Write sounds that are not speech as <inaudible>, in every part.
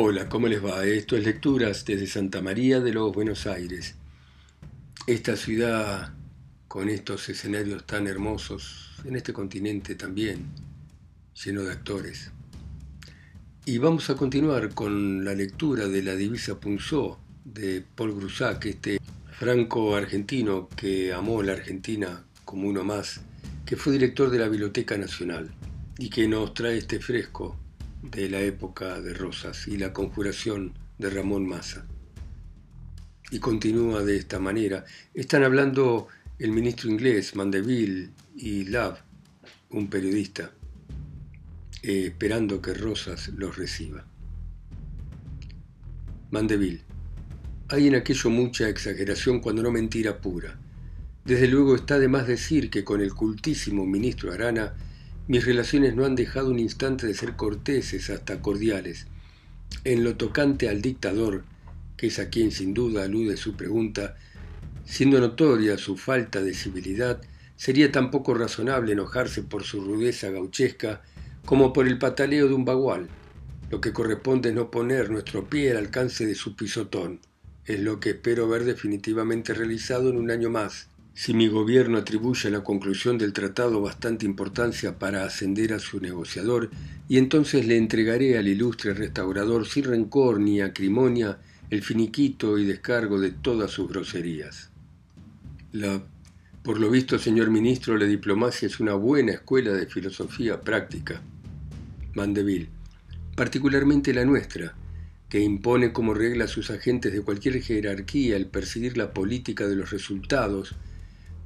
Hola, ¿cómo les va? Esto es Lecturas desde Santa María de los Buenos Aires. Esta ciudad con estos escenarios tan hermosos, en este continente también, lleno de actores. Y vamos a continuar con la lectura de La Divisa Punzó de Paul Grusac, este franco-argentino que amó la Argentina como uno más, que fue director de la Biblioteca Nacional y que nos trae este fresco de la época de Rosas y la conjuración de Ramón Massa. Y continúa de esta manera. Están hablando el ministro inglés, Mandeville, y Love, un periodista, eh, esperando que Rosas los reciba. Mandeville. Hay en aquello mucha exageración cuando no mentira pura. Desde luego está de más decir que con el cultísimo ministro Arana mis relaciones no han dejado un instante de ser corteses hasta cordiales. En lo tocante al dictador, que es a quien sin duda alude su pregunta, siendo notoria su falta de civilidad, sería tan poco razonable enojarse por su rudeza gauchesca como por el pataleo de un bagual. Lo que corresponde es no poner nuestro pie al alcance de su pisotón. Es lo que espero ver definitivamente realizado en un año más, si mi gobierno atribuye a la conclusión del tratado bastante importancia para ascender a su negociador, y entonces le entregaré al ilustre restaurador sin rencor ni acrimonia el finiquito y descargo de todas sus groserías. La, por lo visto, señor ministro, la diplomacia es una buena escuela de filosofía práctica. Mandeville, particularmente la nuestra, que impone como regla a sus agentes de cualquier jerarquía el perseguir la política de los resultados,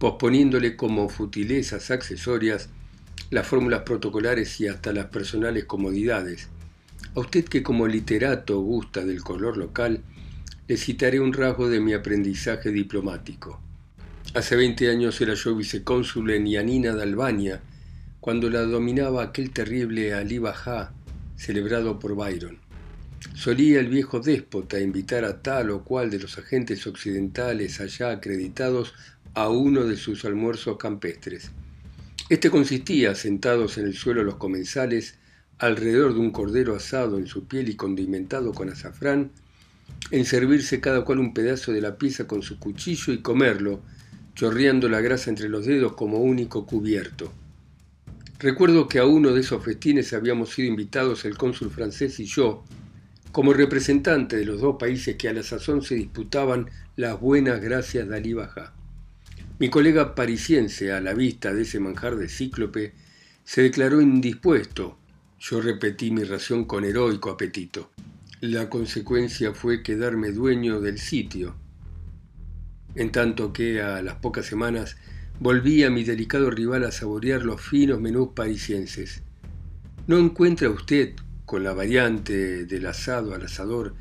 posponiéndole como futilezas accesorias las fórmulas protocolares y hasta las personales comodidades. A usted que como literato gusta del color local, le citaré un rasgo de mi aprendizaje diplomático. Hace 20 años era yo vicecónsul en Yanina de Albania, cuando la dominaba aquel terrible Ali Bajá, celebrado por Byron. Solía el viejo déspota invitar a tal o cual de los agentes occidentales allá acreditados a uno de sus almuerzos campestres. Este consistía, sentados en el suelo los comensales, alrededor de un cordero asado en su piel y condimentado con azafrán, en servirse cada cual un pedazo de la pieza con su cuchillo y comerlo, chorreando la grasa entre los dedos como único cubierto. Recuerdo que a uno de esos festines habíamos sido invitados el cónsul francés y yo, como representante de los dos países que a la sazón se disputaban las buenas gracias de Bajá. Mi colega parisiense, a la vista de ese manjar de cíclope, se declaró indispuesto. Yo repetí mi ración con heroico apetito. La consecuencia fue quedarme dueño del sitio. En tanto que a las pocas semanas volví a mi delicado rival a saborear los finos menús parisienses. ¿No encuentra usted, con la variante del asado al asador,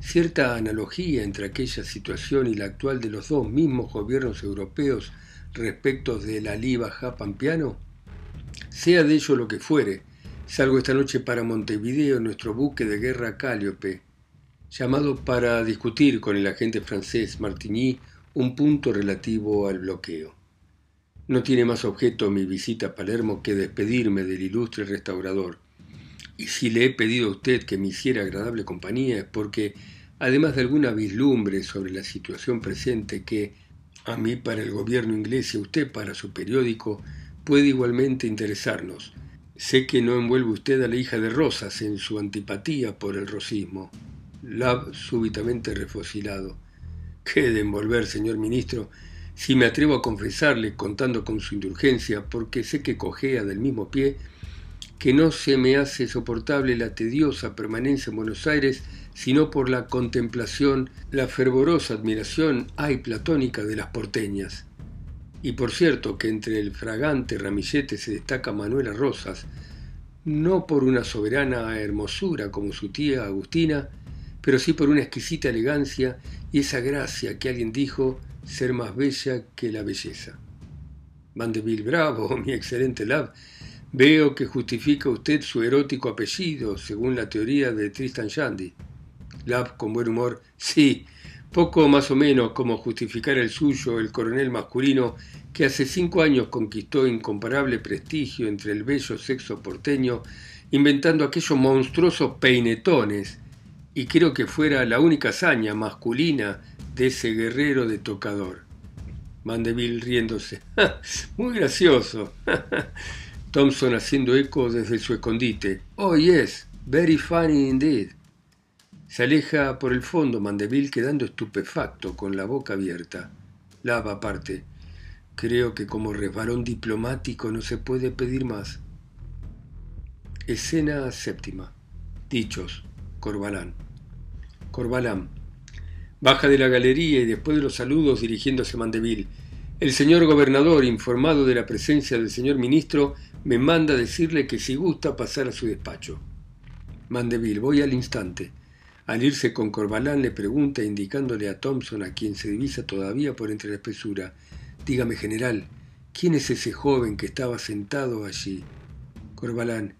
cierta analogía entre aquella situación y la actual de los dos mismos gobiernos europeos respecto del Ali Bajá Pampiano? Sea de ello lo que fuere, salgo esta noche para Montevideo, nuestro buque de guerra Cáliope, llamado para discutir con el agente francés Martigny un punto relativo al bloqueo. No tiene más objeto mi visita a Palermo que despedirme del ilustre restaurador. Y si le he pedido a usted que me hiciera agradable compañía es porque además de alguna vislumbre sobre la situación presente que, a mí para el gobierno inglés y a usted para su periódico, puede igualmente interesarnos. Sé que no envuelve usted a la hija de Rosas en su antipatía por el rosismo. Lab súbitamente refosilado. ¿Qué de envolver, señor ministro? Si me atrevo a confesarle, contando con su indulgencia, porque sé que cojea del mismo pie, que no se me hace soportable la tediosa permanencia en Buenos Aires sino por la contemplación, la fervorosa admiración ay platónica de las porteñas. Y por cierto que entre el fragante ramillete se destaca Manuela Rosas, no por una soberana hermosura como su tía Agustina, pero sí por una exquisita elegancia y esa gracia que alguien dijo ser más bella que la belleza. Vandeville, bravo, <laughs> mi excelente lab. Veo que justifica usted su erótico apellido, según la teoría de Tristan Shandy. Lab con buen humor. Sí, poco más o menos como justificar el suyo el coronel masculino que hace cinco años conquistó incomparable prestigio entre el bello sexo porteño, inventando aquellos monstruosos peinetones y creo que fuera la única hazaña masculina de ese guerrero de tocador. Mandeville riéndose. <laughs> Muy gracioso. <laughs> Thompson haciendo eco desde su escondite. Oh, yes, very funny indeed. Se aleja por el fondo Mandeville quedando estupefacto, con la boca abierta. Lava aparte. Creo que como resbalón diplomático no se puede pedir más. Escena séptima. Dichos. Corbalán. Corbalán. Baja de la galería y después de los saludos dirigiéndose a Mandeville. El señor gobernador, informado de la presencia del señor ministro, me manda decirle que si gusta pasar a su despacho. Mandeville, voy al instante. Al irse con Corbalán le pregunta, indicándole a Thompson, a quien se divisa todavía por entre la espesura, Dígame, general, ¿quién es ese joven que estaba sentado allí? Corbalán,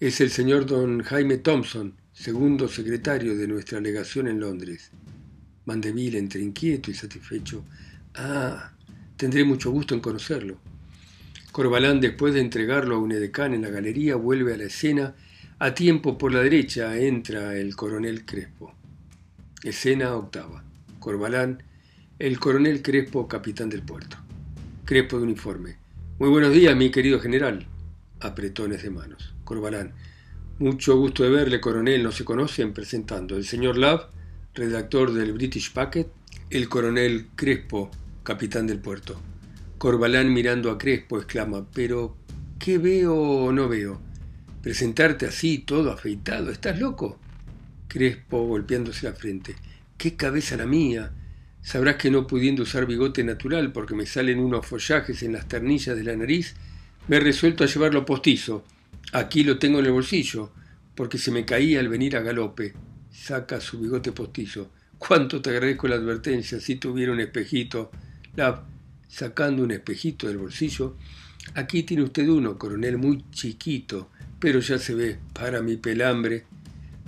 es el señor don Jaime Thompson, segundo secretario de nuestra legación en Londres. Mandeville, entre inquieto y satisfecho. Ah, tendré mucho gusto en conocerlo. Corbalán, después de entregarlo a un edecán en la galería, vuelve a la escena. A tiempo por la derecha entra el coronel Crespo. Escena octava. Corbalán, el coronel Crespo, capitán del puerto. Crespo de uniforme. Muy buenos días, mi querido general. Apretones de manos. Corbalán. Mucho gusto de verle, coronel. No se conocen presentando. El señor Love, redactor del British Packet. El coronel Crespo, capitán del puerto. Corbalán mirando a Crespo exclama, pero ¿qué veo o no veo? Presentarte así, todo afeitado, ¿estás loco? Crespo golpeándose la frente. ¡Qué cabeza la mía! Sabrás que no pudiendo usar bigote natural porque me salen unos follajes en las ternillas de la nariz, me he resuelto a llevarlo postizo. Aquí lo tengo en el bolsillo, porque se me caía al venir a galope. Saca su bigote postizo. Cuánto te agradezco la advertencia si tuviera un espejito. La sacando un espejito del bolsillo. Aquí tiene usted uno, coronel, muy chiquito, pero ya se ve, para mi pelambre.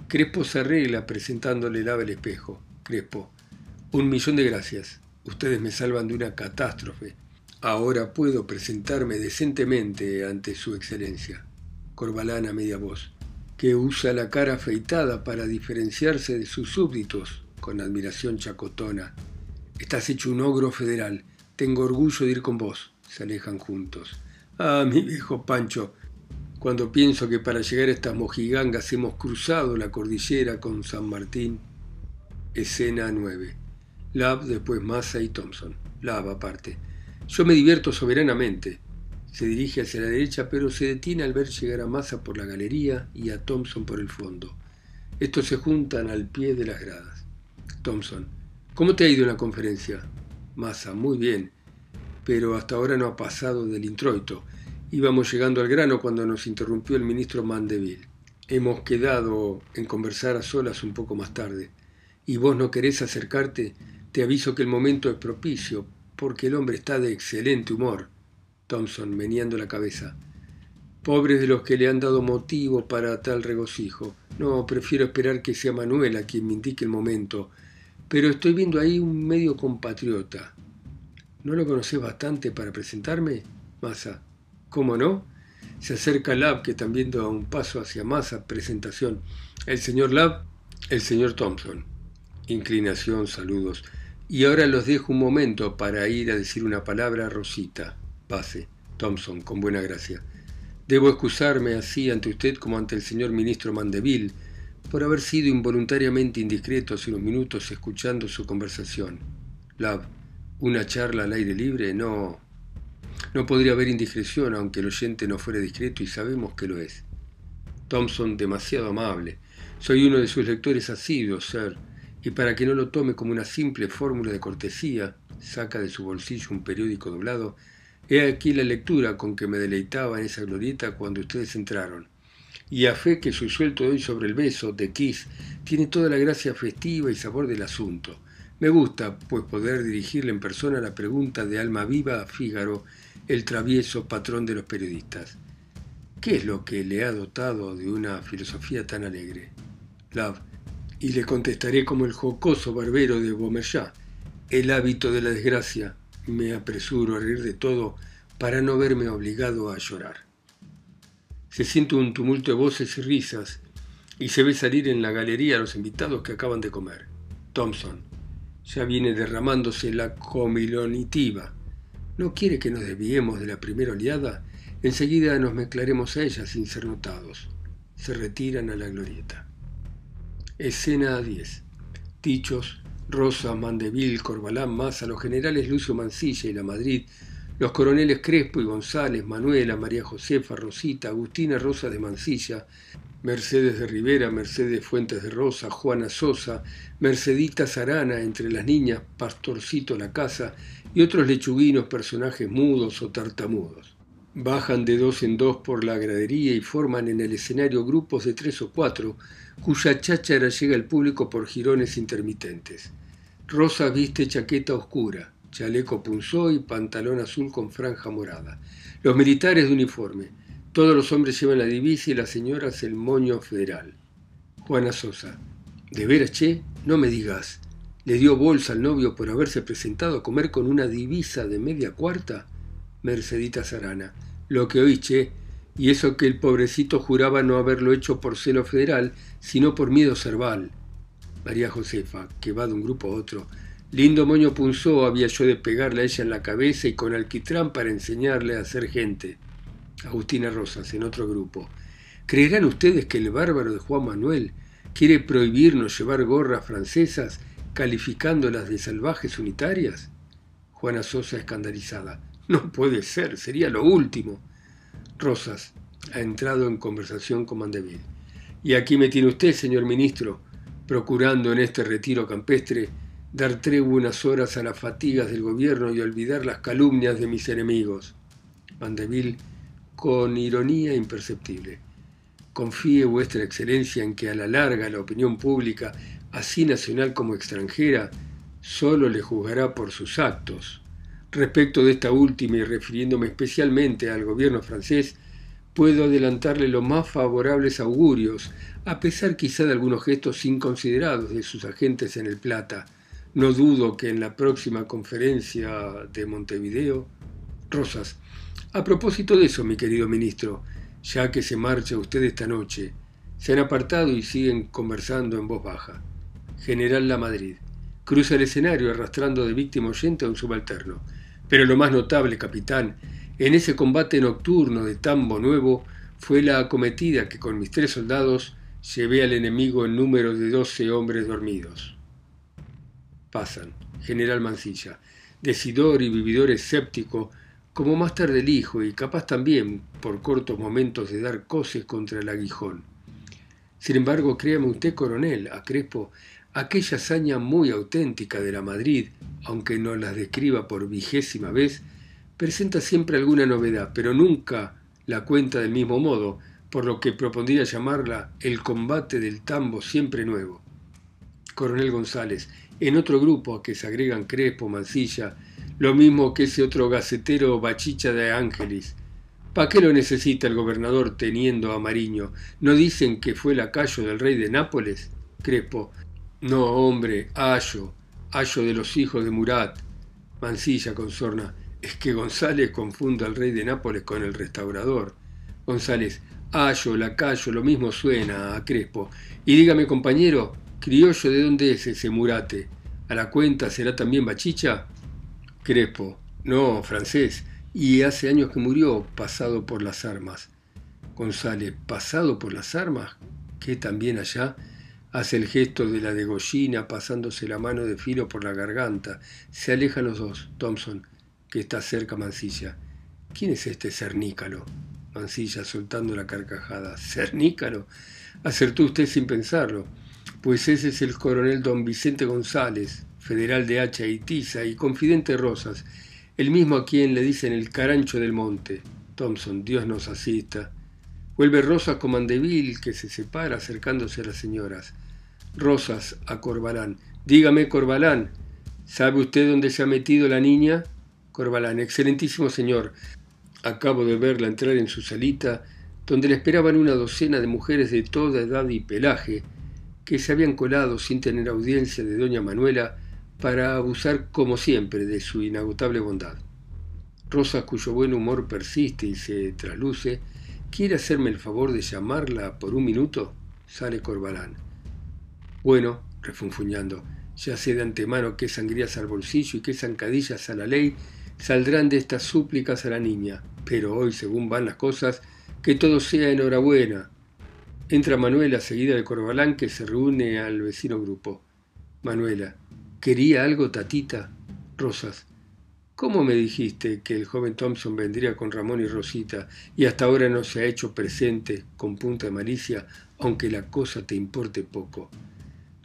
Crespo se arregla presentándole lava el espejo. Crespo, un millón de gracias. Ustedes me salvan de una catástrofe. Ahora puedo presentarme decentemente ante su excelencia. Corbalán a media voz, que usa la cara afeitada para diferenciarse de sus súbditos, con admiración chacotona. Estás hecho un ogro federal. Tengo orgullo de ir con vos. Se alejan juntos. Ah, mi viejo Pancho, cuando pienso que para llegar a estas mojigangas hemos cruzado la cordillera con San Martín. Escena 9. Lab, después Massa y Thompson. Lab aparte. Yo me divierto soberanamente. Se dirige hacia la derecha, pero se detiene al ver llegar a Massa por la galería y a Thompson por el fondo. Estos se juntan al pie de las gradas. Thompson. ¿Cómo te ha ido en la conferencia? Massa, muy bien, pero hasta ahora no ha pasado del introito. Íbamos llegando al grano cuando nos interrumpió el ministro Mandeville. Hemos quedado en conversar a solas un poco más tarde. Y vos no querés acercarte, te aviso que el momento es propicio, porque el hombre está de excelente humor. Thompson, meneando la cabeza. Pobres de los que le han dado motivo para tal regocijo. No, prefiero esperar que sea Manuela quien me indique el momento. Pero estoy viendo ahí un medio compatriota. ¿No lo conoces bastante para presentarme? Massa. ¿Cómo no? Se acerca Lab, que también da un paso hacia Massa. Presentación. El señor Lab, el señor Thompson. Inclinación, saludos. Y ahora los dejo un momento para ir a decir una palabra a Rosita. Pase. Thompson, con buena gracia. Debo excusarme así ante usted como ante el señor ministro Mandeville por haber sido involuntariamente indiscreto hace unos minutos escuchando su conversación. Love, una charla al aire libre, no. No podría haber indiscreción aunque el oyente no fuera discreto y sabemos que lo es. Thompson, demasiado amable. Soy uno de sus lectores asiduos, sir, y para que no lo tome como una simple fórmula de cortesía, saca de su bolsillo un periódico doblado. He aquí la lectura con que me deleitaba en esa glorieta cuando ustedes entraron y a fe que su suelto de hoy sobre el beso de Kiss tiene toda la gracia festiva y sabor del asunto. Me gusta, pues, poder dirigirle en persona la pregunta de alma viva a Fígaro, el travieso patrón de los periodistas. ¿Qué es lo que le ha dotado de una filosofía tan alegre? Love. Y le contestaré como el jocoso barbero de Beaumerchat. El hábito de la desgracia. Me apresuro a reír de todo para no verme obligado a llorar. Se siente un tumulto de voces y risas. y se ve salir en la galería a los invitados que acaban de comer. Thompson. Ya viene derramándose la comilonitiva. ¿No quiere que nos desviemos de la primera oleada? Enseguida nos mezclaremos a ella sin ser notados. Se retiran a la glorieta. Escena 10. Tichos, Rosa, Mandeville, Corbalán, Maza, los generales Lucio Mancilla y La Madrid, los coroneles Crespo y González, Manuela, María Josefa, Rosita, Agustina Rosa de Mancilla, Mercedes de Rivera, Mercedes Fuentes de Rosa, Juana Sosa, Mercedita Zarana, entre las niñas, Pastorcito La Casa y otros lechuguinos personajes mudos o tartamudos. Bajan de dos en dos por la gradería y forman en el escenario grupos de tres o cuatro, cuya cháchara llega al público por jirones intermitentes. Rosa viste chaqueta oscura, chaleco punzó y pantalón azul con franja morada. Los militares de uniforme. Todos los hombres llevan la divisa y las señoras el moño federal. Juana Sosa. ¿De veras, che? No me digas. ¿Le dio bolsa al novio por haberse presentado a comer con una divisa de media cuarta? Mercedita Sarana. Lo que oí, che. Y eso que el pobrecito juraba no haberlo hecho por celo federal, sino por miedo cerval. María Josefa, que va de un grupo a otro. Lindo moño punzó había yo de pegarle a ella en la cabeza y con alquitrán para enseñarle a ser gente. Agustina Rosas, en otro grupo. ¿Creerán ustedes que el bárbaro de Juan Manuel quiere prohibirnos llevar gorras francesas calificándolas de salvajes unitarias? Juana Sosa escandalizada. No puede ser, sería lo último. Rosas ha entrado en conversación con Mandeville. Y aquí me tiene usted, señor ministro, procurando en este retiro campestre dar tregua unas horas a las fatigas del gobierno y olvidar las calumnias de mis enemigos. Mandeville con ironía imperceptible. Confíe vuestra excelencia en que a la larga la opinión pública, así nacional como extranjera, solo le juzgará por sus actos. Respecto de esta última y refiriéndome especialmente al gobierno francés, puedo adelantarle los más favorables augurios, a pesar quizá de algunos gestos inconsiderados de sus agentes en el Plata. No dudo que en la próxima conferencia de Montevideo, Rosas, a propósito de eso, mi querido ministro, ya que se marcha usted esta noche, se han apartado y siguen conversando en voz baja. General La Madrid. Cruza el escenario arrastrando de víctima oyente a un subalterno. Pero lo más notable, capitán, en ese combate nocturno de Tambo Nuevo fue la acometida que con mis tres soldados llevé al enemigo en número de doce hombres dormidos. Pasan. General Mancilla. Decidor y vividor escéptico, como más tarde el hijo, y capaz también por cortos momentos de dar coces contra el aguijón. Sin embargo, créame usted, coronel, a Crespo, aquella hazaña muy auténtica de la Madrid, aunque no la describa por vigésima vez, presenta siempre alguna novedad, pero nunca la cuenta del mismo modo, por lo que propondría llamarla el combate del tambo siempre nuevo. Coronel González, en otro grupo a que se agregan Crespo, Mancilla, lo mismo que ese otro gacetero Bachicha de Ángeles. ¿Para qué lo necesita el gobernador teniendo a Mariño? ¿No dicen que fue lacayo del rey de Nápoles? Crespo. No, hombre, Ayo, Ayo de los hijos de Murat. Mancilla con sorna. Es que González confunda al rey de Nápoles con el restaurador. González. Ayo, lacayo, lo mismo suena a Crespo. Y dígame, compañero, criollo, ¿de dónde es ese Murate? ¿A la cuenta será también Bachicha? Crespo, no, francés, y hace años que murió, pasado por las armas. González, pasado por las armas, que también allá hace el gesto de la degollina pasándose la mano de filo por la garganta. Se alejan los dos. Thompson, que está cerca Mancilla. ¿Quién es este cernícalo? Mancilla soltando la carcajada. ¿Cernícalo? Acertó usted sin pensarlo. Pues ese es el coronel don Vicente González, federal de Hacha y Tiza y confidente Rosas, el mismo a quien le dicen el carancho del monte. Thompson, Dios nos asista. Vuelve Rosas con Mandeville, que se separa acercándose a las señoras. Rosas a Corbalán. Dígame, Corbalán, ¿sabe usted dónde se ha metido la niña? Corbalán, excelentísimo señor. Acabo de verla entrar en su salita, donde le esperaban una docena de mujeres de toda edad y pelaje, que se habían colado sin tener audiencia de doña Manuela para abusar como siempre de su inagotable bondad. Rosa, cuyo buen humor persiste y se trasluce, ¿quiere hacerme el favor de llamarla por un minuto? Sale Corbalán. Bueno, refunfuñando, ya sé de antemano qué sangrías al bolsillo y qué zancadillas a la ley saldrán de estas súplicas a la niña, pero hoy, según van las cosas, que todo sea enhorabuena. Entra Manuela seguida de Corbalán que se reúne al vecino grupo. Manuela, ¿quería algo tatita? Rosas, ¿cómo me dijiste que el joven Thompson vendría con Ramón y Rosita y hasta ahora no se ha hecho presente con punta de malicia, aunque la cosa te importe poco?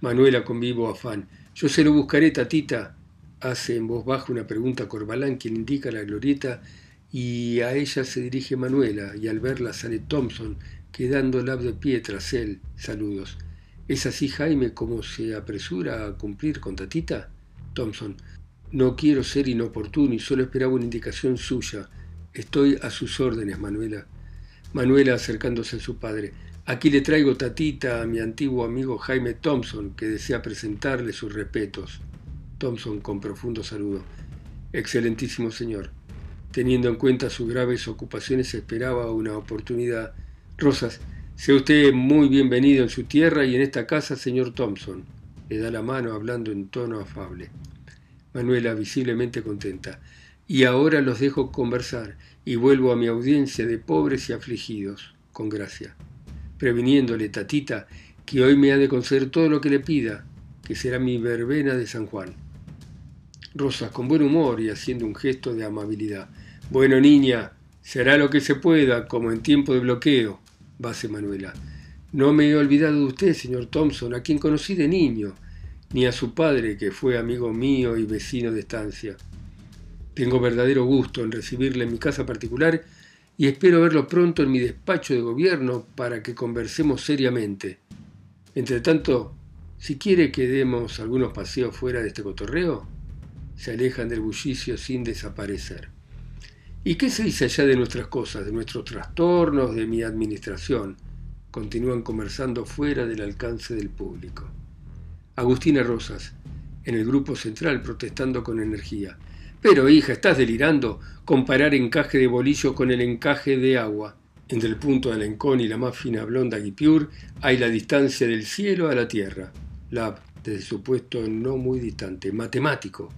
Manuela con vivo afán, yo se lo buscaré, tatita. Hace en voz baja una pregunta a Corbalán, quien indica la glorieta, y a ella se dirige Manuela, y al verla sale Thompson, quedando lab de pie tras él. Saludos. ¿Es así Jaime como se apresura a cumplir con tatita? Thompson. No quiero ser inoportuno y solo esperaba una indicación suya. Estoy a sus órdenes, Manuela. Manuela acercándose a su padre. Aquí le traigo tatita a mi antiguo amigo Jaime Thompson, que desea presentarle sus respetos. Thompson con profundo saludo. Excelentísimo señor. Teniendo en cuenta sus graves ocupaciones, esperaba una oportunidad. Rosas, sea usted muy bienvenido en su tierra y en esta casa, señor Thompson. Le da la mano hablando en tono afable. Manuela visiblemente contenta. Y ahora los dejo conversar y vuelvo a mi audiencia de pobres y afligidos, con gracia, previniéndole, tatita, que hoy me ha de conceder todo lo que le pida, que será mi verbena de San Juan. Rosas, con buen humor y haciendo un gesto de amabilidad. Bueno, niña, será lo que se pueda, como en tiempo de bloqueo, base Manuela. No me he olvidado de usted, señor Thompson, a quien conocí de niño ni a su padre, que fue amigo mío y vecino de estancia. Tengo verdadero gusto en recibirle en mi casa particular y espero verlo pronto en mi despacho de gobierno para que conversemos seriamente. Entre tanto, si quiere que demos algunos paseos fuera de este cotorreo, se alejan del bullicio sin desaparecer. ¿Y qué se dice allá de nuestras cosas, de nuestros trastornos, de mi administración? Continúan conversando fuera del alcance del público. Agustina Rosas, en el grupo central protestando con energía. Pero, hija, estás delirando comparar encaje de bolillo con el encaje de agua. Entre el punto de Alencón y la más fina blonda Guipure hay la distancia del cielo a la tierra. Lab, desde su puesto no muy distante, matemático.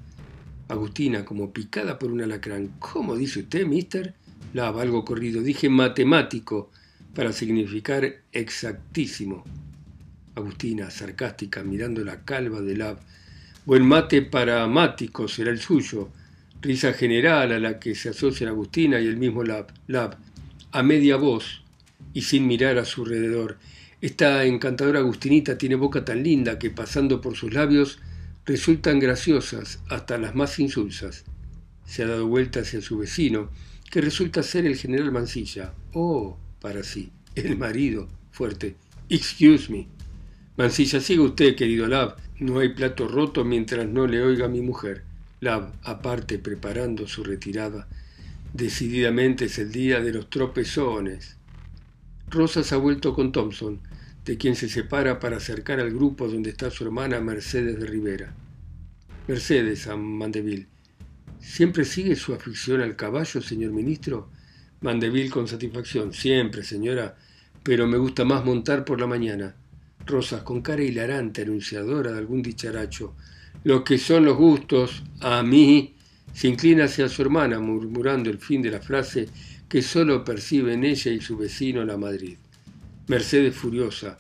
Agustina, como picada por un alacrán. ¿Cómo dice usted, mister? Lab, algo corrido. Dije matemático, para significar exactísimo. Agustina, sarcástica, mirando la calva de Lab. Buen mate para mático será el suyo. Risa general a la que se asocian Agustina y el mismo Lab. Lab, a media voz y sin mirar a su alrededor. Esta encantadora Agustinita tiene boca tan linda que pasando por sus labios resultan graciosas hasta las más insulsas. Se ha dado vuelta hacia su vecino, que resulta ser el general Mansilla. Oh, para sí, el marido, fuerte. Excuse me. Mancilla, siga usted, querido Lab. No hay plato roto mientras no le oiga a mi mujer. Lab, aparte, preparando su retirada. Decididamente es el día de los tropezones. Rosas ha vuelto con Thompson, de quien se separa para acercar al grupo donde está su hermana Mercedes de Rivera. Mercedes, a Mandeville. ¿Siempre sigue su afición al caballo, señor ministro? Mandeville con satisfacción. Siempre, señora, pero me gusta más montar por la mañana. Rosas, con cara hilarante, anunciadora de algún dicharacho. Lo que son los gustos, a mí, se inclina hacia su hermana, murmurando el fin de la frase que solo perciben ella y su vecino la Madrid. Mercedes furiosa.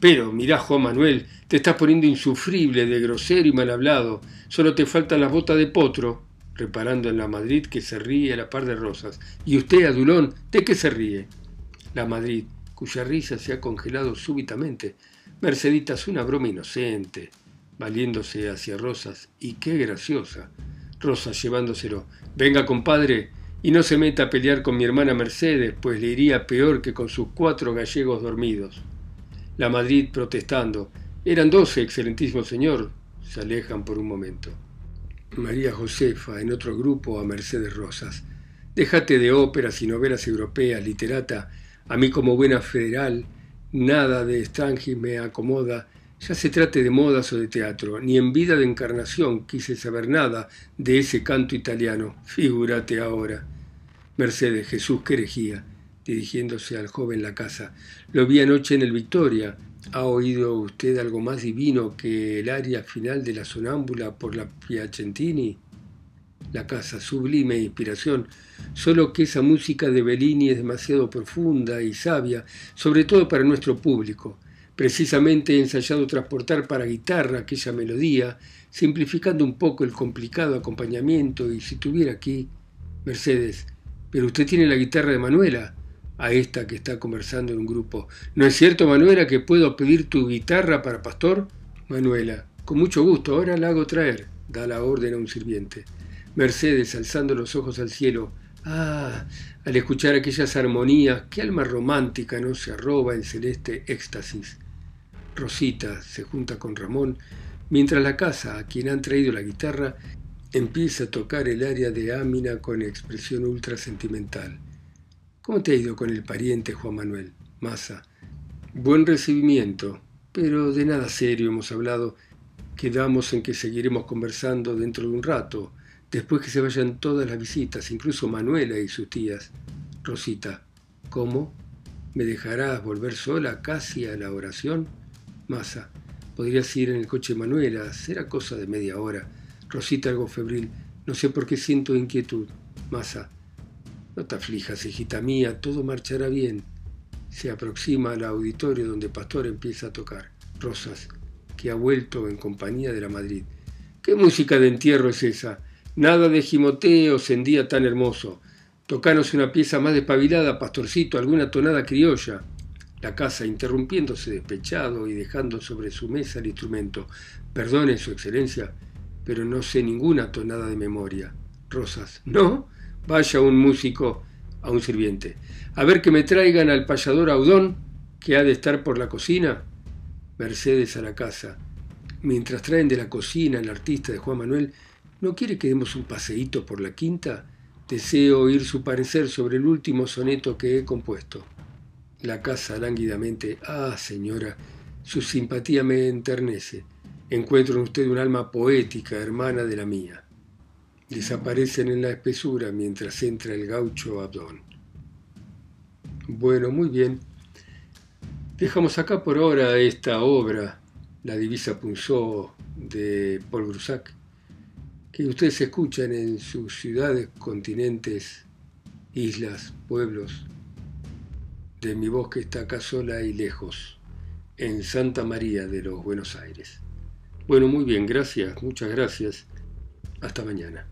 Pero, mirá, Juan Manuel, te estás poniendo insufrible, de grosero y mal hablado. Solo te faltan las botas de potro, reparando en la Madrid que se ríe a la par de Rosas. ¿Y usted, adulón, de qué se ríe? La Madrid, cuya risa se ha congelado súbitamente. Mercedita es una broma inocente, valiéndose hacia Rosas, y qué graciosa. Rosas llevándoselo. Venga, compadre, y no se meta a pelear con mi hermana Mercedes, pues le iría peor que con sus cuatro gallegos dormidos. La Madrid protestando. Eran doce, excelentísimo señor. Se alejan por un momento. María Josefa, en otro grupo, a Mercedes Rosas. Déjate de óperas y novelas europeas, literata, a mí como buena federal, nada de Strangis me acomoda, ya se trate de modas o de teatro, ni en vida de encarnación quise saber nada de ese canto italiano, figúrate ahora. Mercedes, Jesús, qué herejía, dirigiéndose al joven la casa. Lo vi anoche en el Victoria, ¿Ha oído usted algo más divino que el aria final de la sonámbula por la Piacentini? La casa, sublime inspiración, solo que esa música de Bellini es demasiado profunda y sabia, sobre todo para nuestro público. Precisamente he ensayado transportar para guitarra aquella melodía, simplificando un poco el complicado acompañamiento y si tuviera aquí, Mercedes, pero usted tiene la guitarra de Manuela, a esta que está conversando en un grupo. ¿No es cierto, Manuela, que puedo pedir tu guitarra para Pastor? Manuela, con mucho gusto, ahora la hago traer, da la orden a un sirviente. Mercedes, alzando los ojos al cielo, ah, al escuchar aquellas armonías, qué alma romántica no se arroba en celeste éxtasis. Rosita se junta con Ramón, mientras la casa, a quien han traído la guitarra, empieza a tocar el área de Ámina con expresión ultra sentimental. ¿Cómo te ha ido con el pariente Juan Manuel? Masa. Buen recibimiento, pero de nada serio hemos hablado. Quedamos en que seguiremos conversando dentro de un rato, después que se vayan todas las visitas, incluso Manuela y sus tías. Rosita. ¿Cómo? ¿Me dejarás volver sola casi a la oración? Masa. Podrías ir en el coche de Manuela, será cosa de media hora. Rosita algo febril. No sé por qué siento inquietud. Masa. No te aflijas, hijita mía, todo marchará bien. Se aproxima al auditorio donde Pastor empieza a tocar. Rosas, que ha vuelto en compañía de la Madrid. ¿Qué música de entierro es esa? Nada de gimoteos en día tan hermoso. Tocanos una pieza más despabilada, pastorcito, alguna tonada criolla. La casa, interrumpiéndose despechado y dejando sobre su mesa el instrumento. Perdone, Su Excelencia, pero no sé ninguna tonada de memoria. Rosas, ¿no? Vaya un músico a un sirviente. A ver que me traigan al payador Audón, que ha de estar por la cocina. Mercedes a la casa. Mientras traen de la cocina al artista de Juan Manuel, ¿no quiere que demos un paseíto por la quinta? Deseo oír su parecer sobre el último soneto que he compuesto. La casa lánguidamente. Ah, señora, su simpatía me enternece. Encuentro en usted un alma poética, hermana de la mía desaparecen en la espesura mientras entra el gaucho Abdón. Bueno, muy bien. Dejamos acá por ahora esta obra, La divisa Punzó de Paul Grusac, que ustedes escuchan en sus ciudades, continentes, islas, pueblos, de mi voz que está acá sola y lejos, en Santa María de los Buenos Aires. Bueno, muy bien, gracias, muchas gracias. Hasta mañana.